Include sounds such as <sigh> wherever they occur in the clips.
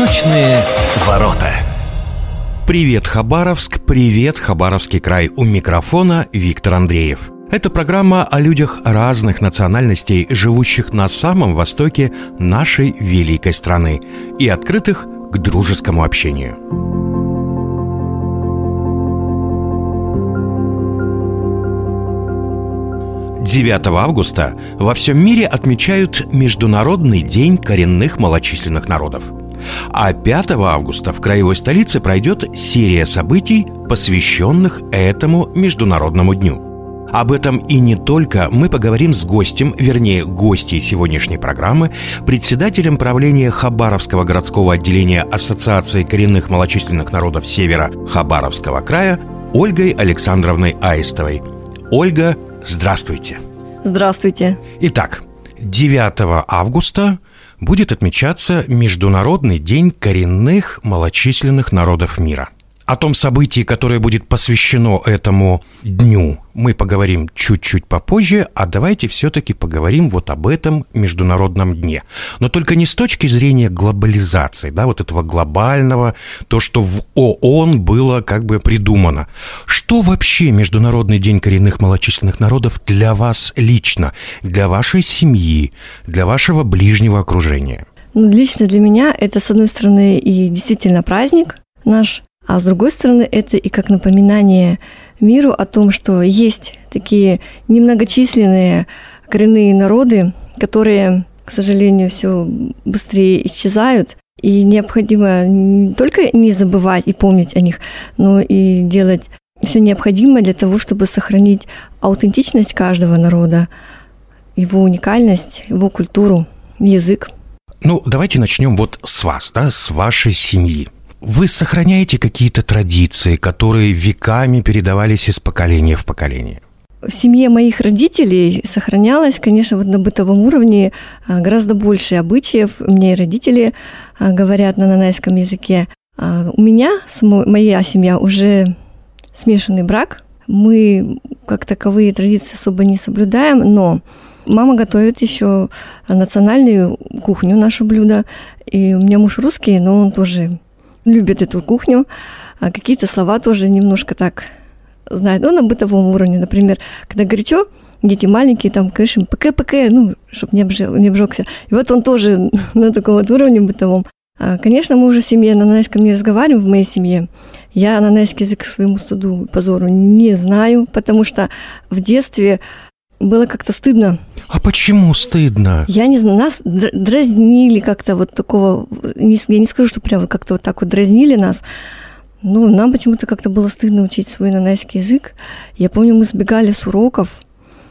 Восточные ворота. Привет, Хабаровск, привет, Хабаровский край. У микрофона Виктор Андреев. Это программа о людях разных национальностей, живущих на самом востоке нашей великой страны и открытых к дружескому общению. 9 августа во всем мире отмечают Международный день коренных малочисленных народов. А 5 августа в краевой столице пройдет серия событий, посвященных этому Международному дню. Об этом и не только мы поговорим с гостем, вернее, гостьей сегодняшней программы, председателем правления Хабаровского городского отделения Ассоциации коренных малочисленных народов Севера Хабаровского края Ольгой Александровной Аистовой. Ольга, здравствуйте. Здравствуйте. Итак, 9 августа будет отмечаться Международный день коренных малочисленных народов мира – о том событии, которое будет посвящено этому дню, мы поговорим чуть-чуть попозже, а давайте все-таки поговорим вот об этом международном дне. Но только не с точки зрения глобализации, да, вот этого глобального, то, что в ООН было как бы придумано. Что вообще Международный день коренных малочисленных народов для вас лично, для вашей семьи, для вашего ближнего окружения? Ну, лично для меня это, с одной стороны, и действительно праздник наш, а с другой стороны, это и как напоминание миру о том, что есть такие немногочисленные коренные народы, которые, к сожалению, все быстрее исчезают, и необходимо не только не забывать и помнить о них, но и делать все необходимое для того, чтобы сохранить аутентичность каждого народа, его уникальность, его культуру, язык. Ну, давайте начнем вот с вас, да, с вашей семьи. Вы сохраняете какие-то традиции, которые веками передавались из поколения в поколение? В семье моих родителей сохранялось, конечно, вот на бытовом уровне а, гораздо больше обычаев. Меня и родители а, говорят на нанайском языке. А у меня, моя семья, уже смешанный брак. Мы как таковые традиции особо не соблюдаем, но мама готовит еще национальную кухню, наше блюдо. И у меня муж русский, но он тоже любит эту кухню, а какие-то слова тоже немножко так знают. Ну, на бытовом уровне, например, когда горячо, дети маленькие, там, конечно, ПК-ПК, ну, чтобы не, обжег, не обжегся. И вот он тоже <laughs> на таком вот уровне бытовом. А, конечно, мы уже в семье на нанайском не разговариваем, в моей семье. Я нанайский язык к своему студу, позору не знаю, потому что в детстве было как-то стыдно. А почему стыдно? Я не знаю, нас дразнили как-то вот такого, я не скажу, что прямо как-то вот так вот дразнили нас, но нам почему-то как-то было стыдно учить свой нанайский язык. Я помню, мы сбегали с уроков,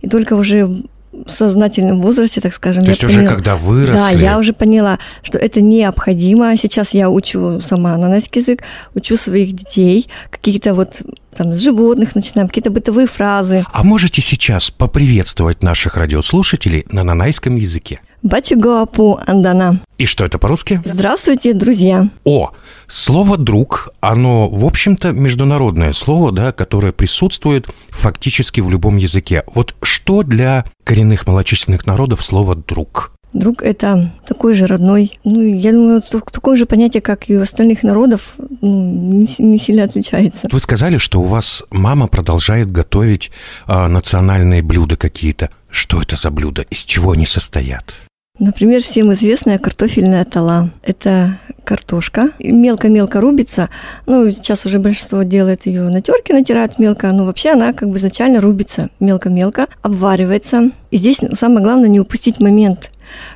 и только уже сознательном возрасте, так скажем. То есть уже поняла, когда выросли? Да, я уже поняла, что это необходимо. Сейчас я учу сама нанайский язык, учу своих детей, какие-то вот там с животных начинаем, какие-то бытовые фразы. А можете сейчас поприветствовать наших радиослушателей на нанайском языке? Бачигоапу Андана. И что это по-русски? Здравствуйте, друзья. О, слово «друг», оно, в общем-то, международное слово, да, которое присутствует фактически в любом языке. Вот что для коренных малочисленных народов слово «друг»? Друг – это такой же родной. Ну, я думаю, такое же понятие, как и у остальных народов, ну, не, не сильно отличается. Вы сказали, что у вас мама продолжает готовить э, национальные блюда какие-то. Что это за блюда? Из чего они состоят? Например, всем известная картофельная тала. Это картошка. Мелко-мелко рубится. Ну, сейчас уже большинство делает ее на терке, натирают мелко, но вообще она как бы изначально рубится мелко-мелко, обваривается. И здесь самое главное не упустить момент,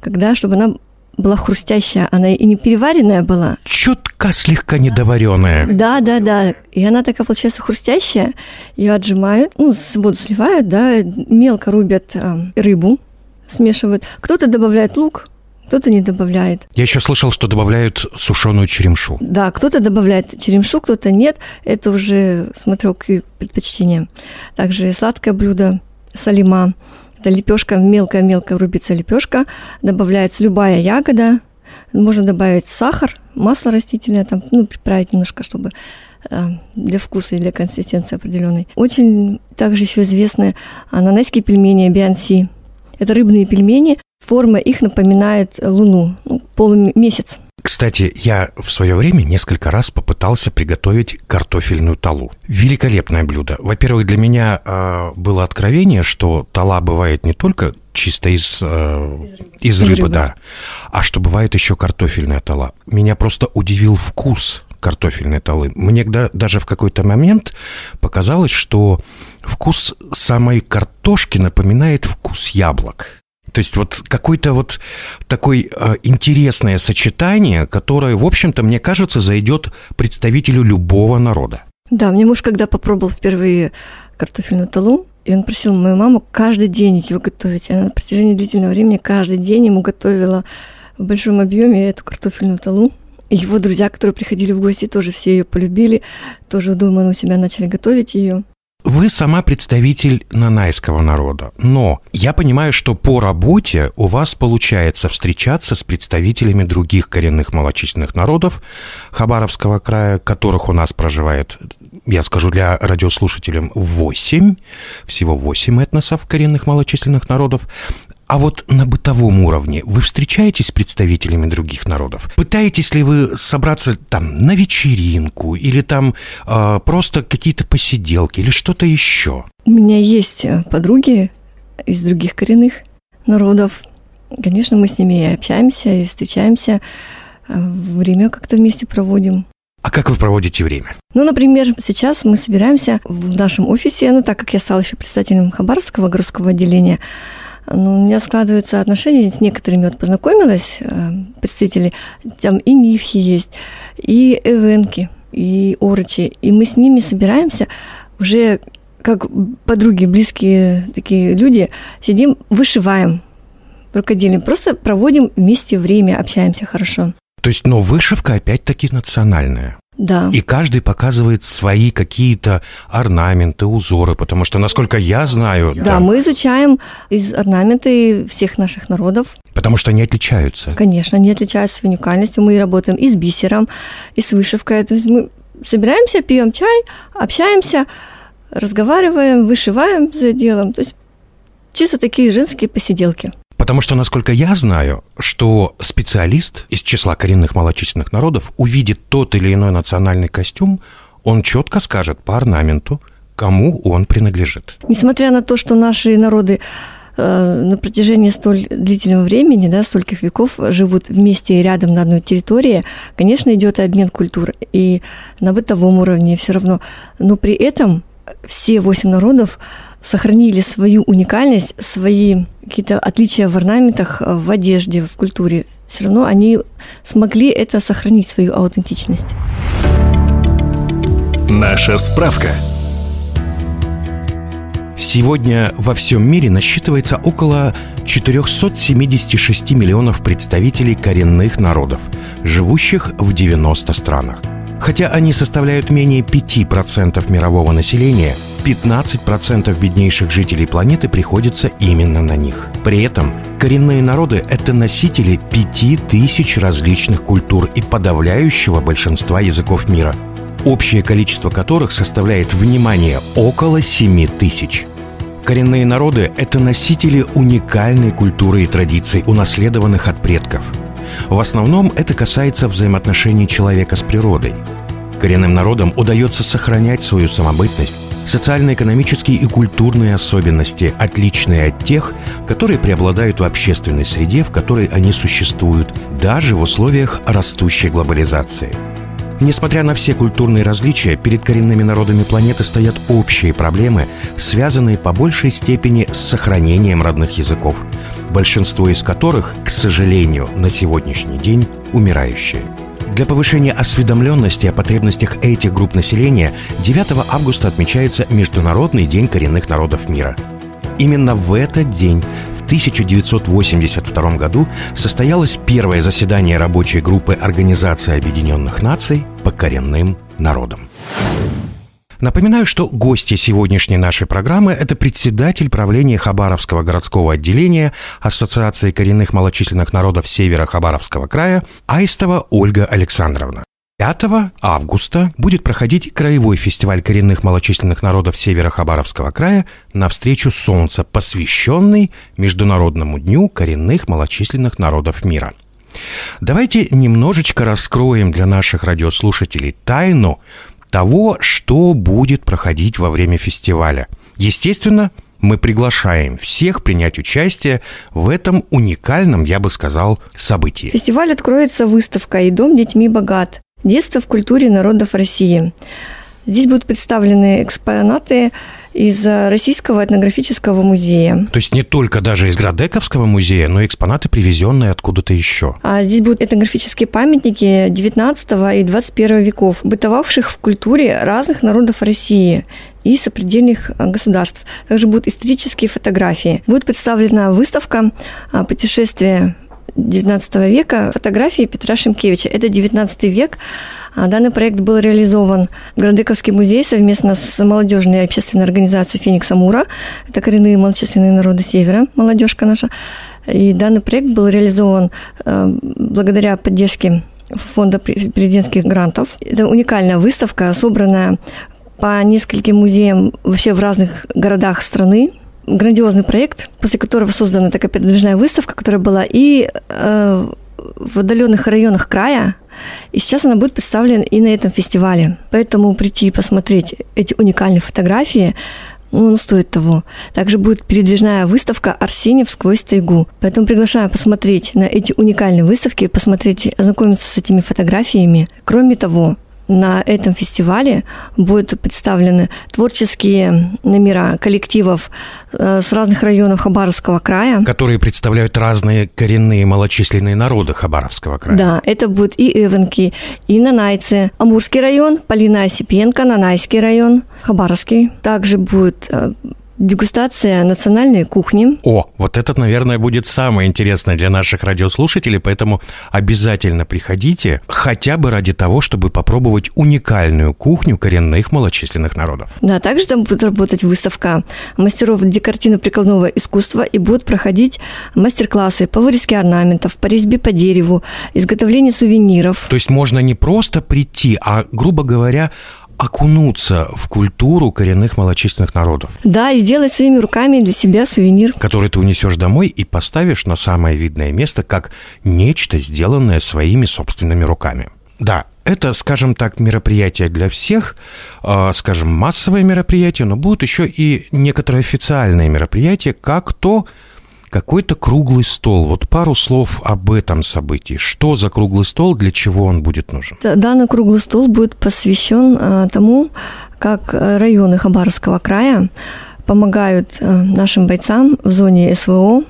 когда, чтобы она была хрустящая, она и не переваренная была. Чутка слегка недоваренная. Да, да, да. И она такая получается хрустящая. Ее отжимают, ну, воду сливают, да, мелко рубят э, рыбу, смешивают. Кто-то добавляет лук, кто-то не добавляет. Я еще слышал, что добавляют сушеную черемшу. Да, кто-то добавляет черемшу, кто-то нет. Это уже смотрел к предпочтениям. Также сладкое блюдо салима. Это лепешка, мелкая-мелкая рубится лепешка. Добавляется любая ягода. Можно добавить сахар, масло растительное, там, ну, приправить немножко, чтобы э, для вкуса и для консистенции определенной. Очень также еще известны ананайские пельмени бианси. Это рыбные пельмени. Форма их напоминает Луну, ну, полумесяц. Кстати, я в свое время несколько раз попытался приготовить картофельную талу. Великолепное блюдо. Во-первых, для меня э, было откровение, что тала бывает не только чисто из, э, из, рыбы, из рыбы, да, а что бывает еще картофельная тала. Меня просто удивил вкус картофельной талы. Мне даже в какой-то момент показалось, что вкус самой картошки напоминает вкус яблок. То есть вот какое-то вот такое э, интересное сочетание, которое, в общем-то, мне кажется, зайдет представителю любого народа. Да, мне муж, когда попробовал впервые картофельную талу, и он просил мою маму каждый день его готовить. Она на протяжении длительного времени каждый день ему готовила в большом объеме эту картофельную талу. И его друзья, которые приходили в гости, тоже все ее полюбили, тоже дома у себя начали готовить ее. Вы сама представитель нанайского народа, но я понимаю, что по работе у вас получается встречаться с представителями других коренных малочисленных народов Хабаровского края, которых у нас проживает, я скажу для радиослушателям, 8, всего 8 этносов коренных малочисленных народов. А вот на бытовом уровне вы встречаетесь с представителями других народов? Пытаетесь ли вы собраться там на вечеринку или там э, просто какие-то посиделки или что-то еще? У меня есть э, подруги из других коренных народов. Конечно, мы с ними и общаемся, и встречаемся. Э, время как-то вместе проводим. А как вы проводите время? Ну, например, сейчас мы собираемся в нашем офисе, ну, так как я стала еще председателем Хабаровского городского отделения, ну, у меня складываются отношения с некоторыми, вот познакомилась, э, представители, там и Нивхи есть, и Эвенки, и Орочи, и мы с ними собираемся уже как подруги, близкие такие люди, сидим, вышиваем рукоделием, просто проводим вместе время, общаемся хорошо. То есть, но вышивка опять-таки национальная. Да. И каждый показывает свои какие-то орнаменты, узоры, потому что, насколько я знаю... Да, да, мы изучаем из орнаменты всех наших народов. Потому что они отличаются. Конечно, они отличаются уникальностью. Мы работаем и с бисером, и с вышивкой. То есть мы собираемся, пьем чай, общаемся, разговариваем, вышиваем за делом. То есть чисто такие женские посиделки. Потому что, насколько я знаю, что специалист из числа коренных малочисленных народов увидит тот или иной национальный костюм, он четко скажет по орнаменту, кому он принадлежит. Несмотря на то, что наши народы э, на протяжении столь длительного времени, да, стольких веков живут вместе и рядом на одной территории, конечно, идет обмен культур и на бытовом уровне все равно. Но при этом все восемь народов сохранили свою уникальность, свои какие-то отличия в орнаментах, э, в одежде, в культуре. Все равно они смогли это сохранить, свою аутентичность. Наша справка. Сегодня во всем мире насчитывается около 476 миллионов представителей коренных народов, живущих в 90 странах. Хотя они составляют менее 5% мирового населения, 15% беднейших жителей планеты приходится именно на них. При этом коренные народы – это носители 5000 различных культур и подавляющего большинства языков мира, общее количество которых составляет, внимание, около 7 тысяч. Коренные народы – это носители уникальной культуры и традиций, унаследованных от предков – в основном это касается взаимоотношений человека с природой. Коренным народам удается сохранять свою самобытность, социально-экономические и культурные особенности, отличные от тех, которые преобладают в общественной среде, в которой они существуют, даже в условиях растущей глобализации. Несмотря на все культурные различия, перед коренными народами планеты стоят общие проблемы, связанные по большей степени с сохранением родных языков, большинство из которых, к сожалению, на сегодняшний день умирающие. Для повышения осведомленности о потребностях этих групп населения 9 августа отмечается Международный день коренных народов мира. Именно в этот день, 1982 году, состоялось первое заседание рабочей группы Организации Объединенных Наций по коренным народам. Напоминаю, что гости сегодняшней нашей программы – это председатель правления Хабаровского городского отделения Ассоциации коренных малочисленных народов Севера Хабаровского края Аистова Ольга Александровна. 5 августа будет проходить краевой фестиваль коренных малочисленных народов Севера Хабаровского края на встречу Солнца, посвященный Международному дню коренных малочисленных народов мира – Давайте немножечко раскроем для наших радиослушателей тайну того, что будет проходить во время фестиваля. Естественно, мы приглашаем всех принять участие в этом уникальном, я бы сказал, событии. Фестиваль откроется выставкой «Дом детьми богат. Детство в культуре народов России». Здесь будут представлены экспонаты из Российского этнографического музея. То есть не только даже из Градековского музея, но и экспонаты, привезенные откуда-то еще. А здесь будут этнографические памятники 19 и 21 веков, бытовавших в культуре разных народов России и сопредельных государств. Также будут исторические фотографии. Будет представлена выставка а, «Путешествие 19 века фотографии Петра Шимкевича. Это 19 век. А данный проект был реализован Градыковский музей совместно с молодежной общественной организацией «Феникс Амура». Это коренные малочисленные народы Севера, молодежка наша. И данный проект был реализован э, благодаря поддержке фонда президентских грантов. Это уникальная выставка, собранная по нескольким музеям вообще в разных городах страны, грандиозный проект, после которого создана такая передвижная выставка, которая была и э, в отдаленных районах края, и сейчас она будет представлена и на этом фестивале. Поэтому прийти и посмотреть эти уникальные фотографии ну, он стоит того. Также будет передвижная выставка «Арсеньев сквозь тайгу». Поэтому приглашаю посмотреть на эти уникальные выставки, посмотреть, ознакомиться с этими фотографиями. Кроме того, на этом фестивале будут представлены творческие номера коллективов э, с разных районов Хабаровского края. Которые представляют разные коренные малочисленные народы Хабаровского края. Да, это будут и Эвенки, и Нанайцы, Амурский район, Полина Осипенко, Нанайский район, Хабаровский. Также будет э, дегустация национальной кухни. О, вот этот, наверное, будет самое интересное для наших радиослушателей, поэтому обязательно приходите, хотя бы ради того, чтобы попробовать уникальную кухню коренных малочисленных народов. Да, также там будет работать выставка мастеров декоративно-прикладного искусства и будут проходить мастер-классы по вырезке орнаментов, по резьбе по дереву, изготовлению сувениров. То есть можно не просто прийти, а, грубо говоря, окунуться в культуру коренных малочисленных народов. Да, и сделать своими руками для себя сувенир. Который ты унесешь домой и поставишь на самое видное место, как нечто, сделанное своими собственными руками. Да, это, скажем так, мероприятие для всех, а, скажем, массовое мероприятие, но будут еще и некоторые официальные мероприятия, как то, какой-то круглый стол. Вот пару слов об этом событии. Что за круглый стол, для чего он будет нужен? Данный круглый стол будет посвящен а, тому, как районы Хабаровского края помогают а, нашим бойцам в зоне СВО,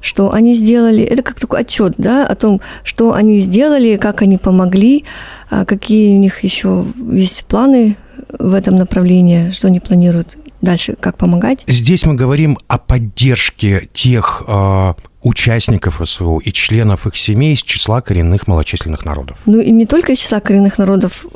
что они сделали. Это как такой отчет да, о том, что они сделали, как они помогли, а, какие у них еще есть планы в этом направлении, что они планируют дальше как помогать. Здесь мы говорим о поддержке тех э, участников СВО и членов их семей из числа коренных малочисленных народов. Ну и не только из числа коренных народов,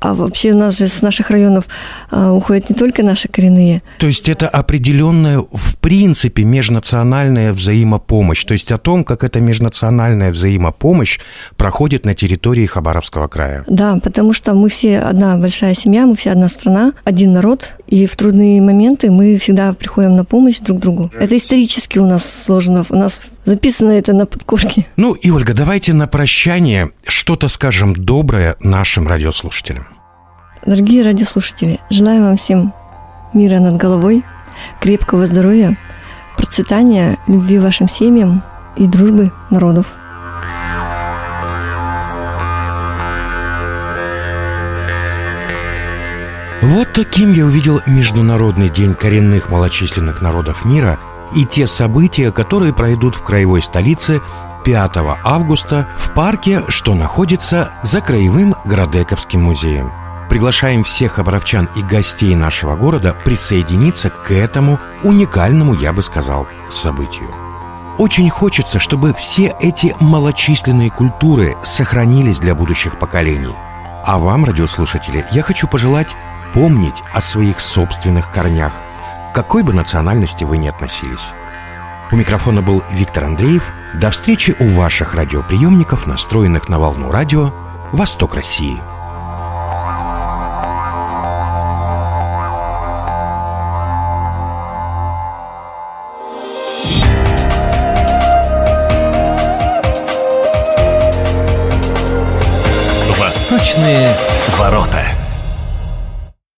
а вообще у нас же с наших районов а, уходят не только наши коренные. То есть это определенная, в принципе, межнациональная взаимопомощь. То есть о том, как эта межнациональная взаимопомощь проходит на территории Хабаровского края. Да, потому что мы все одна большая семья, мы все одна страна, один народ, и в трудные моменты мы всегда приходим на помощь друг другу. Это исторически у нас сложно, у нас записано это на подкорке. Ну и, Ольга, давайте на прощание что-то скажем доброе нашим радиослушателям. Дорогие радиослушатели, желаю вам всем мира над головой, крепкого здоровья, процветания, любви вашим семьям и дружбы народов. Вот таким я увидел Международный день коренных малочисленных народов мира и те события, которые пройдут в краевой столице 5 августа в парке, что находится за Краевым Градековским музеем. Приглашаем всех обровчан и гостей нашего города присоединиться к этому уникальному, я бы сказал, событию. Очень хочется, чтобы все эти малочисленные культуры сохранились для будущих поколений. А вам, радиослушатели, я хочу пожелать помнить о своих собственных корнях, какой бы национальности вы ни относились. У микрофона был Виктор Андреев. До встречи у ваших радиоприемников, настроенных на волну радио «Восток России».